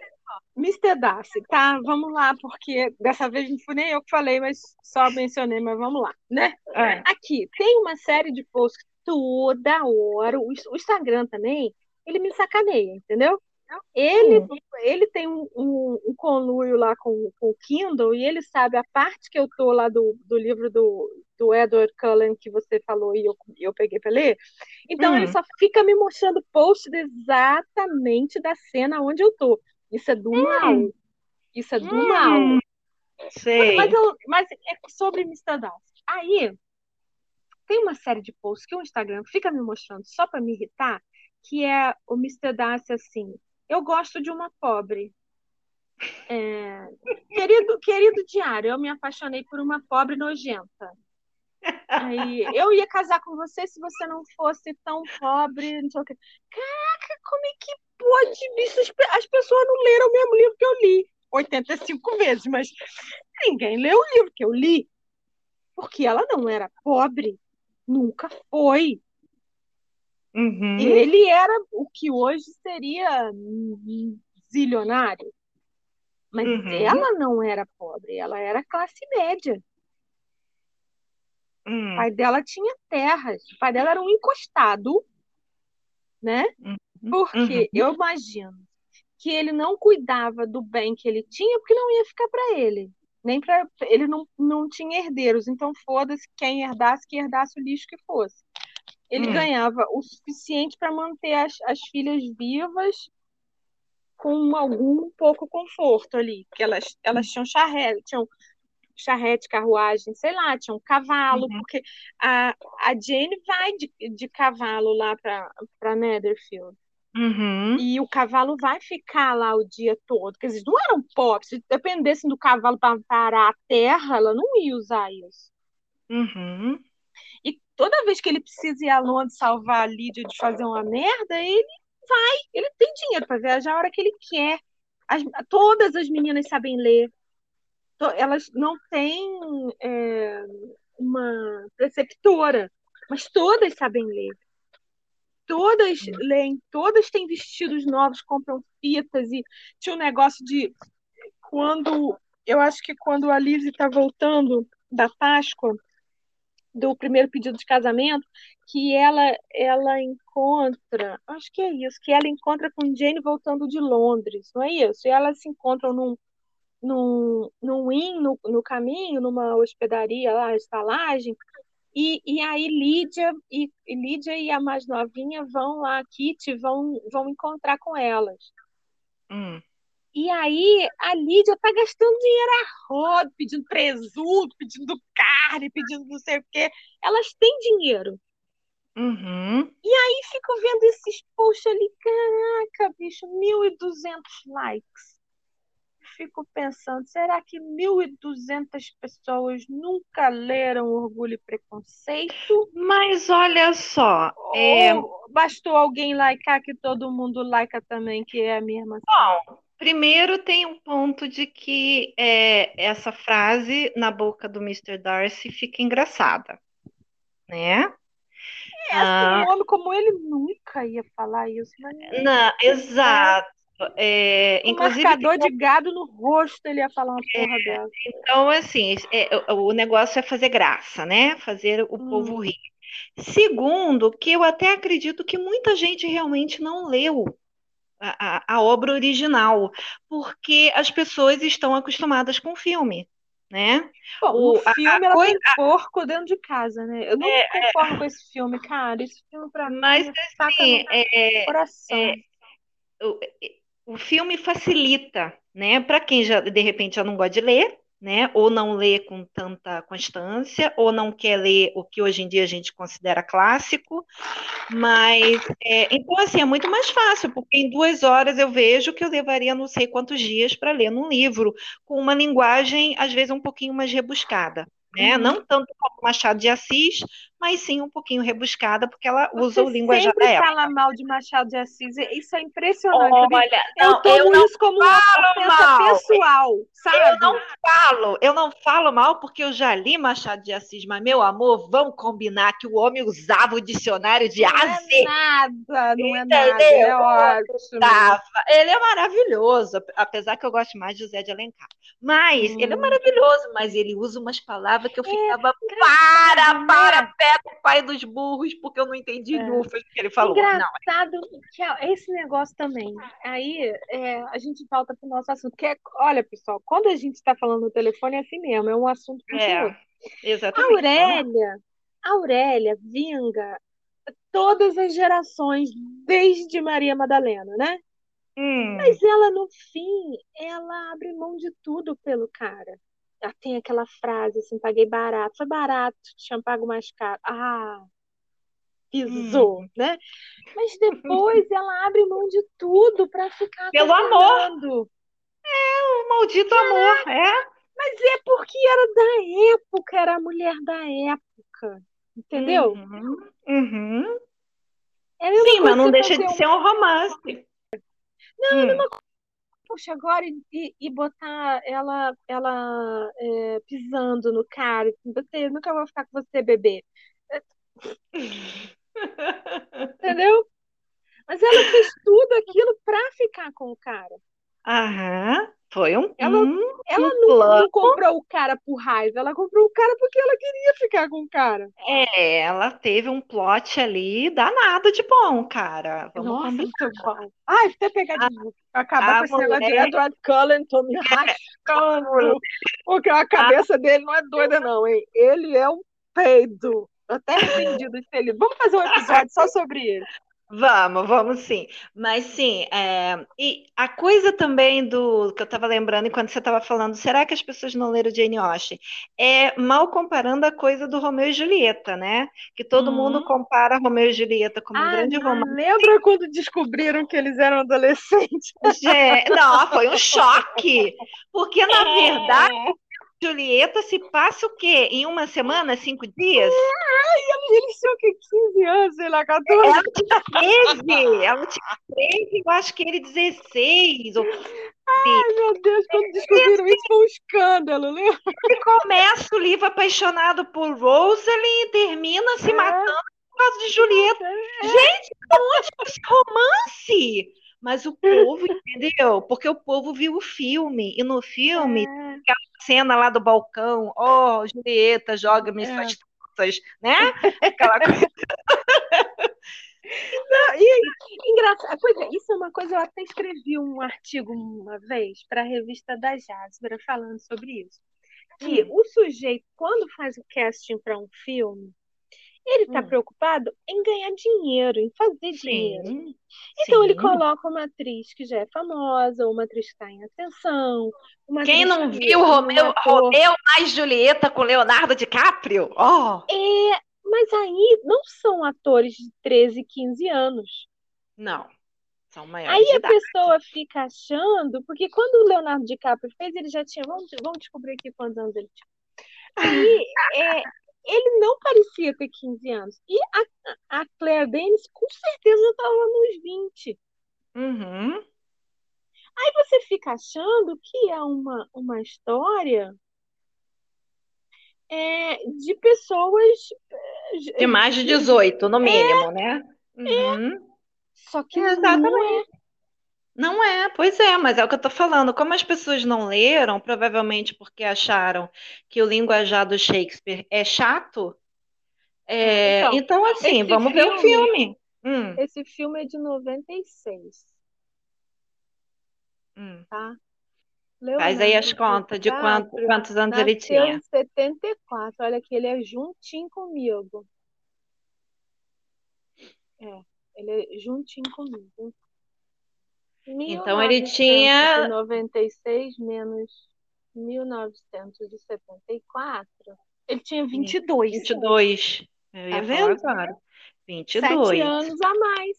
Mister Darcy, tá? Vamos lá, porque dessa vez não fui nem eu que falei, mas só mencionei, mas vamos lá, né? Aqui, tem uma série de posts toda hora. O o Instagram também, ele me sacaneia, entendeu? Ele, ele tem um, um, um conluio lá com, com o Kindle e ele sabe a parte que eu tô lá do, do livro do, do Edward Cullen que você falou e eu, eu peguei para ler. Então ele hum, só fica me mostrando post exatamente da cena onde eu tô. Isso é do mal. hum, Isso é do mal. hum, Mas, sei. eu, mas é sobre Mr. Darcy. Aí tem uma série de posts que o Instagram fica me mostrando só para me irritar, que é o Mr. Darcy assim. Eu gosto de uma pobre. É, querido, querido diário, eu me apaixonei por uma pobre nojenta. Aí, eu ia casar com você se você não fosse tão pobre, não sei o quê. Caraca, como é que pode isso? As pessoas não leram o mesmo livro que eu li 85 vezes, mas ninguém leu o livro que eu li, porque ela não era pobre, nunca foi. Uhum, Ele era o que hoje seria um zilionário, mas uhum, ela não era pobre, ela era classe média. O hum, pai dela tinha terras, o pai dela era um encostado, né? uhum, uhum, Porque eu imagino que ele não cuidava do bem que ele tinha, porque não ia ficar para ele. Nem para ele não, não tinha herdeiros, então foda-se quem herdasse, que herdasse o lixo que fosse. Ele hum, ganhava o suficiente para manter as, as filhas vivas com algum pouco conforto ali, porque elas, elas tinham charrete, tinham charrete, carruagem, sei lá, tinha um cavalo, uhum. porque a, a Jane vai de, de cavalo lá para Netherfield. Uhum. E o cavalo vai ficar lá o dia todo. Quer dizer, não eram pop. Se dependessem do cavalo para parar a terra, ela não ia usar isso. Uhum. Toda vez que ele precisa ir a Londres salvar a Lídia de fazer uma merda, ele vai. Ele tem dinheiro para viajar a hora que ele quer. As, todas as meninas sabem ler. Elas não têm é, uma preceptora, mas todas sabem ler todas leem, todas têm vestidos novos, compram fitas e tinha um negócio de quando eu acho que quando a Lizzie está voltando da Páscoa do primeiro pedido de casamento, que ela ela encontra, acho que é isso, que ela encontra com Jane voltando de Londres, não é isso? E elas se encontram num num, num inn no, no caminho, numa hospedaria lá, estalagem, e, e aí Lídia e, e Lídia e a mais novinha vão lá, Kitty, vão, vão encontrar com elas. Hum. E aí a Lídia tá gastando dinheiro a roda, pedindo presunto, pedindo carne, pedindo não sei o quê. Elas têm dinheiro. Uhum. E aí fico vendo esses posts ali, caraca, bicho, 1.200 likes fico pensando, será que 1.200 pessoas nunca leram Orgulho e Preconceito? Mas olha só, é... bastou alguém likear que todo mundo like também, que é a mesma Bom, primeiro tem um ponto de que é, essa frase na boca do Mr. Darcy fica engraçada, né? É, assim, ah, um homem como ele nunca ia falar isso. Mas... Não, exato. É, um inclusive, marcador de gado no rosto, ele ia falar uma porra é, dessa. Então, assim, é, o negócio é fazer graça, né? Fazer o hum. povo rir. Segundo, que eu até acredito que muita gente realmente não leu a, a, a obra original, porque as pessoas estão acostumadas com o filme. Né? Bom, o, o filme a, ela coisa... tem porco dentro de casa, né? Eu não é, concordo com esse filme, cara. Esse filme pra mas, mim assim, é, coração. É, o filme facilita, né? Para quem já de repente já não gosta de ler, né? Ou não lê com tanta constância, ou não quer ler o que hoje em dia a gente considera clássico. Mas é, então assim é muito mais fácil, porque em duas horas eu vejo que eu levaria não sei quantos dias para ler num livro com uma linguagem às vezes um pouquinho mais rebuscada né? Uhum. Não tanto como Machado de Assis, mas sim um pouquinho rebuscada, porque ela usa o linguajar da época. fala mal de Machado de Assis, isso é impressionante. Olha, eu não, eu não isso como uma mal. pessoal, sabe? Eu não falo, eu não falo mal porque eu já li Machado de Assis, mas meu amor, vamos combinar que o homem usava o dicionário de não A É nada, não é nada, é ótimo. Ele é maravilhoso, apesar que eu gosto mais de José de Alencar. Mas hum. ele é hum. maravilhoso, mas ele usa umas palavras que eu é, ficava é, para, para, o pai dos burros, porque eu não entendi é. Lufas que ele falou. Engraçado não. que é esse negócio também. Aí é, a gente volta para o nosso assunto. Que é, olha, pessoal, quando a gente está falando no telefone é assim mesmo, é um assunto que é, Exatamente. A Aurélia, a Aurélia vinga todas as gerações, desde Maria Madalena, né? Hum. Mas ela, no fim, ela abre mão de tudo pelo cara ela tem aquela frase assim, paguei barato. Foi barato, tinha pago mais caro. Ah, pisou, hum. né? Mas depois ela abre mão de tudo para ficar pelo amor. É, o maldito amor, é. Mas é porque era da época, era a mulher da época, entendeu? Uhum. uhum. Sim, mas não deixa de um... ser um romance. Não, hum. é uma poxa, agora e, e botar ela, ela é, pisando no cara, você, nunca vou ficar com você, bebê. Entendeu? Mas ela fez tudo aquilo para ficar com o cara. Aham. Foi um. Ela, um, ela um não, não, comprou o cara por raiva, ela comprou o cara porque ela queria ficar com o cara. É, ela teve um plot ali danado de bom, cara. Vamos Nossa, muito bom. Ai, até pegar de novo. Acabar com esse negócio de Edward Cullen, tô me rascando. Porque a cabeça dele não é doida, não, hein? Ele é um peido. Até arrependido de ter lido. Vamos fazer um episódio só sobre ele. Vamos, vamos sim. Mas sim, é, e a coisa também do que eu estava lembrando enquanto você estava falando, será que as pessoas não leram Jane Austen? É mal comparando a coisa do Romeu e Julieta, né? Que todo mundo Uhum. compara Romeu e Julieta como um Ah, grande romance. lembra quando descobriram que eles eram adolescentes? Gente, não, foi um choque. Porque, na verdade, Julieta se passa o quê? Em uma semana, cinco dias? Eles tinham que 15 anos, sei lá, 14. Ela tinha 13, ela tinha 13, eu acho que ele 16. Ou... Ai, meu Deus, quando descobriram isso foi um escândalo, lembra? Ele começa o livro apaixonado por Rosalind e termina se É. matando por causa de Julieta. Gente, onde esse romance? Mas o povo entendeu, porque o povo viu o filme, e no filme, É. cena lá do balcão, ó, Julieta, joga-me É. suas taças, né? Aquela coisa. Não, e engraçado, pois é, isso é uma coisa, eu até escrevi um artigo uma vez para a revista da Jasper falando sobre isso. Que Hum. o sujeito, quando faz o casting para um filme, ele está Hum. preocupado em ganhar dinheiro, em fazer dinheiro. Sim. Então ele sim. coloca uma atriz que já é famosa, uma atriz que está em ascensão, Quem não viu Romeu, ator- Romeu mais Julieta com Leonardo DiCaprio? Ó, É, mas aí não são atores de 13, 15 anos. não. São maiores Aí a pessoa fica achando, porque quando o Leonardo DiCaprio fez, ele já tinha, vamos, vamos descobrir aqui quantos anos ele tinha. Aí é, ele não parecia ter 15 anos. E a, a Claire Danes com certeza estava nos 20. Uhum. Aí você fica achando que é uma, uma história é, de pessoas. é, De mais de 18, no mínimo, né? Uhum. Só que não é. Não é, pois é, mas é o que eu tô falando. Como as pessoas não leram, provavelmente porque acharam que o linguajar do Shakespeare é chato, é, Então, então assim, esse vamos ver o filme- filme. Hum, Esse filme é de 96, hum. tá? Faz aí as Leonardo contas de quanto- DiCaprio quantos anos ele nasceu tinha. em 74. Olha que ele é juntinho comigo. É, ele é juntinho comigo. Então ele tinha- 96 menos 1974. Ele tinha 22. 22. Eu ia Tá vendo? agora. Sete 22. anos a mais.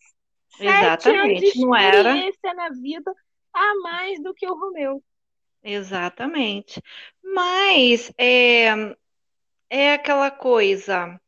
Sete Exatamente, anos de não era? experiência na vida a mais do que o Romeu. Exatamente. Mas é, é aquela coisa.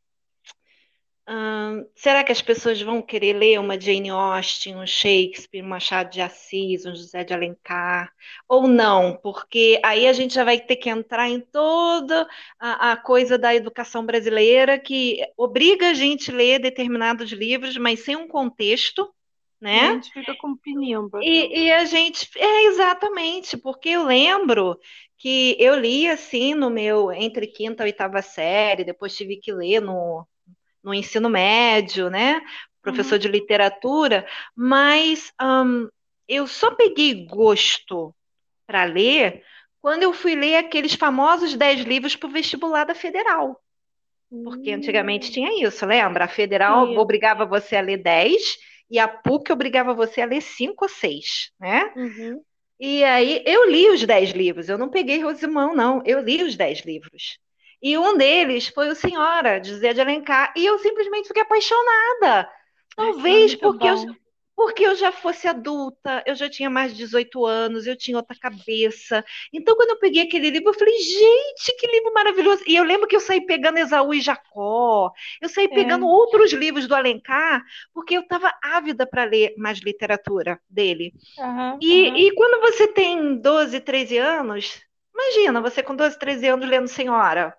Hum, será que as pessoas vão querer ler uma Jane Austen, um Shakespeare, um Machado de Assis, um José de Alencar? Ou não? Porque aí a gente já vai ter que entrar em toda a, a coisa da educação brasileira que obriga a gente a ler determinados livros, mas sem um contexto, né? A gente fica com pinimba. E, e a gente, é exatamente, porque eu lembro que eu li assim no meu, entre quinta e oitava série, depois tive que ler no, no ensino médio, né? Professor de literatura, mas hum, eu só peguei gosto para ler quando eu fui ler aqueles famosos 10 livros para o vestibular da Federal. Porque antigamente tinha isso, lembra? A Federal Sim. obrigava você a ler 10 e a PUC obrigava você a ler 5 ou 6, né? Uhum. E aí eu li os 10 livros, eu não peguei Rosimão, não, eu li os 10 livros. E um deles foi o Senhora, de José de Alencar, e eu simplesmente fiquei apaixonada. Talvez Ai, porque eu, porque eu já fosse adulta, eu já tinha mais de 18 anos, eu tinha outra cabeça. Então, quando eu peguei aquele livro, eu falei, gente, que livro maravilhoso. E eu lembro que eu saí pegando Esaú e Jacó, eu saí pegando outros livros do Alencar, porque eu estava ávida para ler mais literatura dele. Aham, E, aham. e quando você tem 12, 13 anos, imagina você com 12, 13 anos lendo Senhora.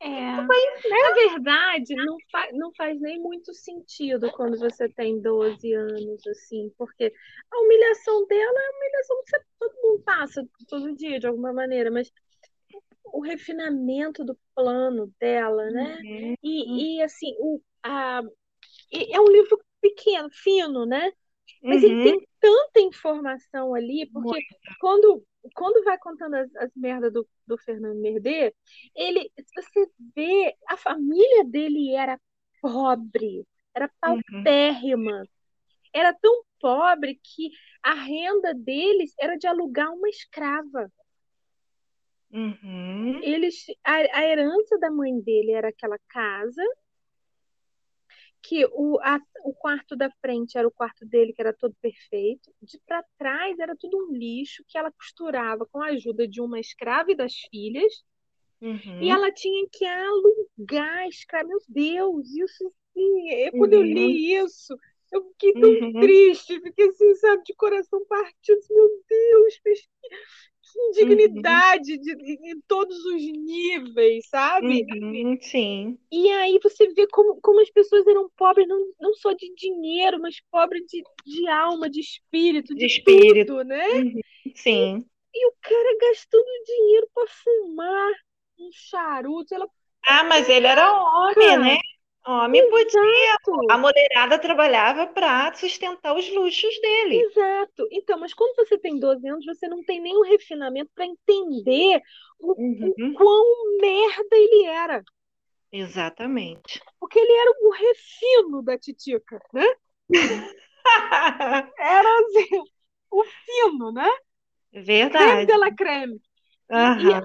É. Na verdade, não, fa não faz nem muito sentido quando você tem 12 anos, assim, porque a humilhação dela é a humilhação que você- todo mundo passa todo dia, de alguma maneira, mas o refinamento do plano dela, né? Uhum. E, e assim, o, a, é um livro pequeno, fino, né? Mas ele Uhum. tem tanta informação ali, porque quando, quando vai contando as, as merdas do, do Fernando Merder, ele, você vê, a família dele era pobre, Era Uhum. paupérrima. Era tão pobre que a renda deles era de alugar uma escrava. Uhum. Eles, a, a herança da mãe dele era aquela casa, que o, a, o quarto da frente era o quarto dele, que era todo perfeito. De para trás era tudo um lixo que ela costurava com a ajuda de uma escrava e das filhas. Uhum. E ela tinha que alugar escrava. Meu Deus, isso assim, é- quando eu Uhum. li isso, eu fiquei tão Uhum. triste, fiquei assim, sabe, de coração partido. assim, Meu Deus, indignidade de, em todos os níveis, sabe? Uhum. Sim. E aí você vê como, como as pessoas eram pobres, não, não só de dinheiro, mas pobres de, de alma, de espírito, De de espírito. tudo, né? Uhum. Sim. E o cara gastando dinheiro para fumar um charuto. Ela, Ah, mas ele era homem, né? Homem podia. A mulherada trabalhava para sustentar os luxos dele. exato. Então, mas quando você tem 12 anos, você não tem nenhum refinamento para entender o, Uhum. o quão merda ele era. Exatamente. Porque ele era o refino da titica, né? Era assim, o fino, né? Creme Verdade. de la creme. Aham.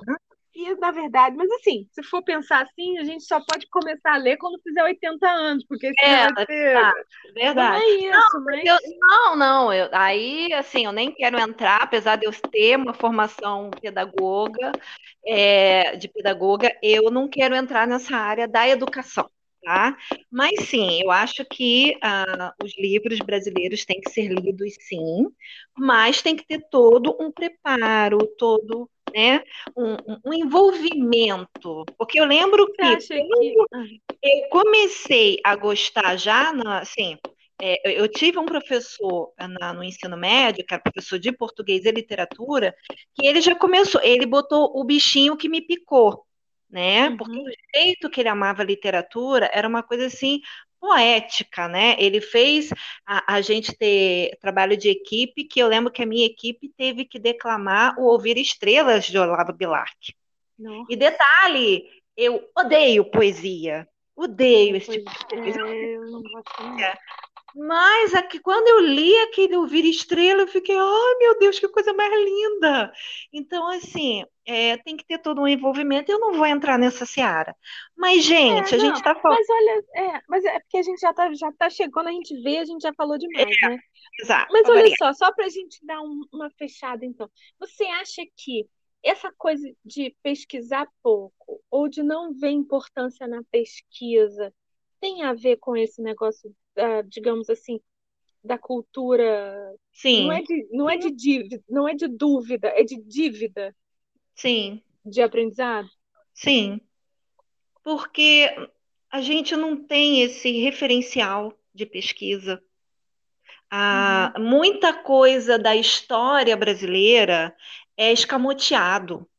E, na verdade, mas assim, se for pensar assim, a gente só pode começar a ler quando fizer 80 anos, porque senão É, vai ter. tá, Não verdade. é isso, mas. Eu- não, não, eu- aí assim, eu nem quero entrar, apesar de eu ter uma formação pedagoga, é, de pedagoga, eu não quero entrar nessa área da educação, tá? Mas sim, eu acho que ah, os livros brasileiros têm que ser lidos, sim, mas tem que ter todo um preparo, todo, né, um, um- envolvimento, porque eu lembro que que. Ah, eu comecei a gostar já, na, assim, é, eu- tive um professor na- no ensino médio, que era professor de português e literatura, que ele já começou, ele botou o bichinho que me picou, né? Porque Uhum. o jeito que ele amava literatura era uma coisa assim poética, né? Ele fez a, a gente ter trabalho de equipe, que eu lembro que a minha equipe teve que declamar o Ouvir Estrelas de Olavo Bilac. Nossa, E detalhe, eu odeio poesia. Odeio esse tipo de é, Mas aqui, quando eu li aquele Ouvir Estrela, eu fiquei, ai meu Deus, que coisa mais linda! Então, assim, é, tem que ter todo um envolvimento. Eu não vou entrar nessa seara. Mas, gente, É, a gente está falando. mas olha, é, mas é porque a gente já tá, já tá chegando, a gente vê, a gente já falou demais, né? Exato, Mas olha só, só para a gente dar um- uma fechada, então. Você acha que essa coisa de pesquisar pouco ou de não ver importância na pesquisa tem a ver com esse negócio, da, digamos assim, da cultura? Não é Sim, de, não é de dívida, não é de dúvida, é de dívida sim, de aprendizado? sim. Porque a gente não tem esse referencial de pesquisa. Ah, muita coisa da história brasileira é escamoteado.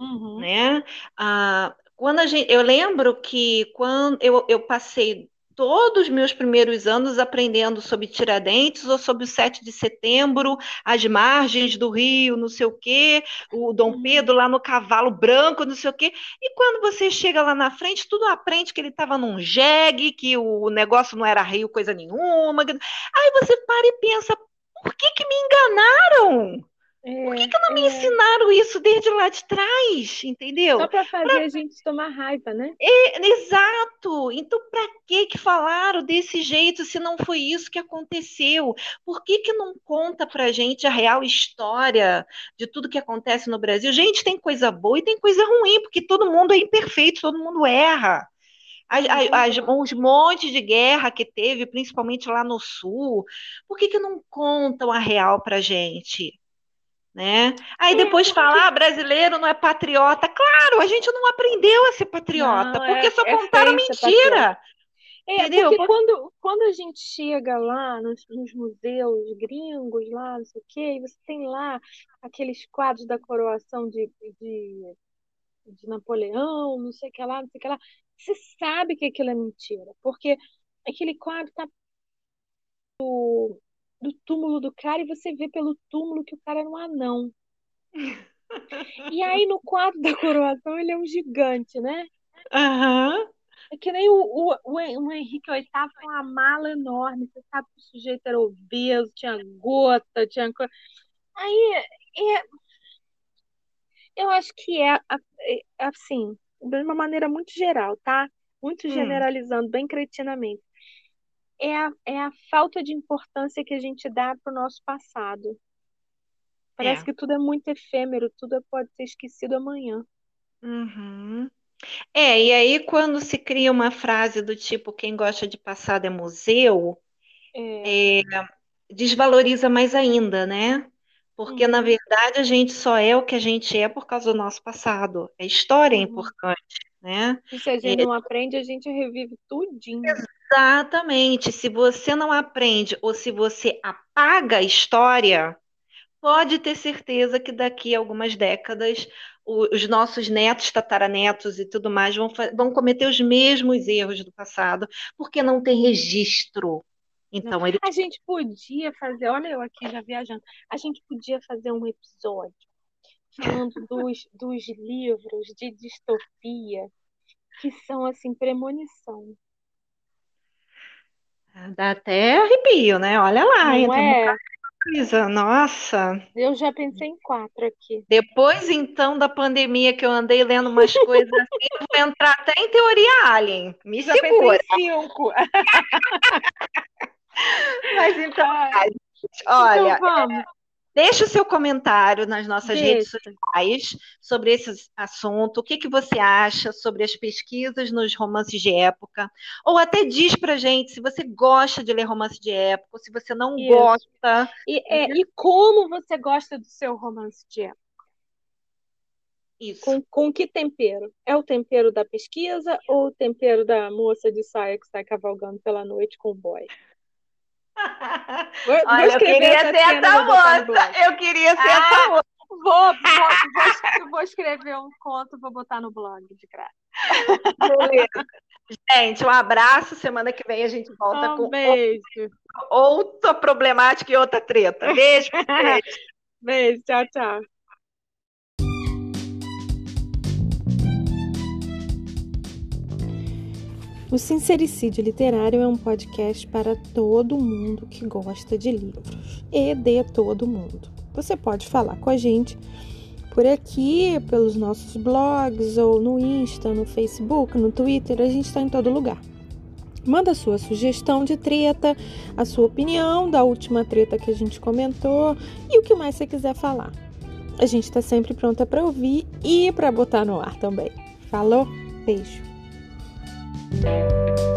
Uhum. né? Ah, quando a gente, eu lembro que quando eu, eu passei todos os meus primeiros anos aprendendo sobre Tiradentes ou sobre o 7 de setembro, as margens do rio, não sei o quê, o Dom Uhum. Pedro lá no cavalo branco, não sei o quê. E quando você chega lá na frente, tudo aprende que ele estava num jegue, que o negócio não era rio coisa nenhuma. Aí você para e pensa, por que que me enganaram? Por que É, que não me é. ensinaram isso desde lá de trás, entendeu? Só para fazer a gente tomar raiva, né? É, exato. Então, para que que falaram desse jeito se não foi isso que aconteceu? Por que que não conta pra gente a real história de tudo que acontece no Brasil? Gente, tem coisa boa e tem coisa ruim, porque todo mundo é imperfeito, todo mundo erra. As, as- as- concordo. os montes de guerra que teve, principalmente lá no sul, por que que não contam a real pra gente? Né? Aí É, depois porque falar, ah, brasileiro não é patriota. Claro, a gente não aprendeu a ser patriota, não, porque é, só é contaram mentira, É, entendeu? porque quando, quando a gente chega lá nos, nos museus gringos, lá, não sei o quê, e você tem lá aqueles quadros da coroação de, de, de Napoleão, não sei o que lá, não sei o que lá, você sabe que aquilo é mentira, porque aquele quadro tá do túmulo do cara e você vê pelo túmulo que o cara era um anão. E aí no quadro da coroação ele é um gigante, né? Aham. É que nem o, o, o Henrique VIII com uma mala enorme. Você sabe que o sujeito era obeso, tinha gota, tinha. Aí, é, eu acho que é, é assim, de uma maneira muito geral, tá? Muito hum. generalizando, bem cretinamente. É a, é a falta de importância que a gente dá para o nosso passado. Parece é. que tudo é muito efêmero, tudo pode ser esquecido amanhã. Uhum. É, e aí quando se cria uma frase do tipo quem gosta de passado é museu, é. É, desvaloriza mais ainda, né? Porque, uhum. na verdade, a gente só é o que a gente é por causa do nosso passado. A história é uhum. importante, né? E se a gente é... não aprende, a gente revive tudinho. Exatamente. Se você não aprende ou se você apaga a história, pode ter certeza que daqui a algumas décadas os nossos netos, tataranetos e tudo mais vão, vão cometer os mesmos erros do passado, porque não tem registro. Então, ele... A gente podia fazer, olha eu aqui já viajando, a gente podia fazer um episódio falando dos, dos livros de distopia que são assim premonição. Dá até arrepio, né? Olha lá, Não é? coisa, nossa. Eu já pensei em quatro aqui. Depois, então, da pandemia que eu andei lendo umas coisas assim, eu vou entrar até em teoria alien. Me já segura. Pensei em cinco. Mas então, olha, então é, deixa o seu comentário nas nossas redes sociais sobre esse assunto. O que, que você acha sobre as pesquisas nos romances de época? Ou até diz pra gente se você gosta de ler romance de época, ou se você não Isso. gosta. E, é, e como você gosta do seu romance de época? Isso. Com, com que tempero? É o tempero da pesquisa ou o tempero da moça de saia que está cavalgando pela noite com o boy? Vou, Olha, vou eu queria ser essa moça. Eu queria ser ah, essa moça. Vou, vou, vou, escrever um conto, vou botar no blog de graça. Beleza. Gente, um abraço. Semana que vem a gente volta um com beijo. outra problemática e outra treta. Beijo. beijo. beijo. Tchau, tchau. O Sincericídio Literário é um podcast para todo mundo que gosta de livros e de todo mundo. Você pode falar com a gente por aqui, pelos nossos blogs, ou no Insta, no Facebook, no Twitter, a gente está em todo lugar. Manda sua sugestão de treta, a sua opinião da última treta que a gente comentou e o que mais você quiser falar. A gente está sempre pronta para ouvir e para botar no ar também. Falou? Beijo! Thank you.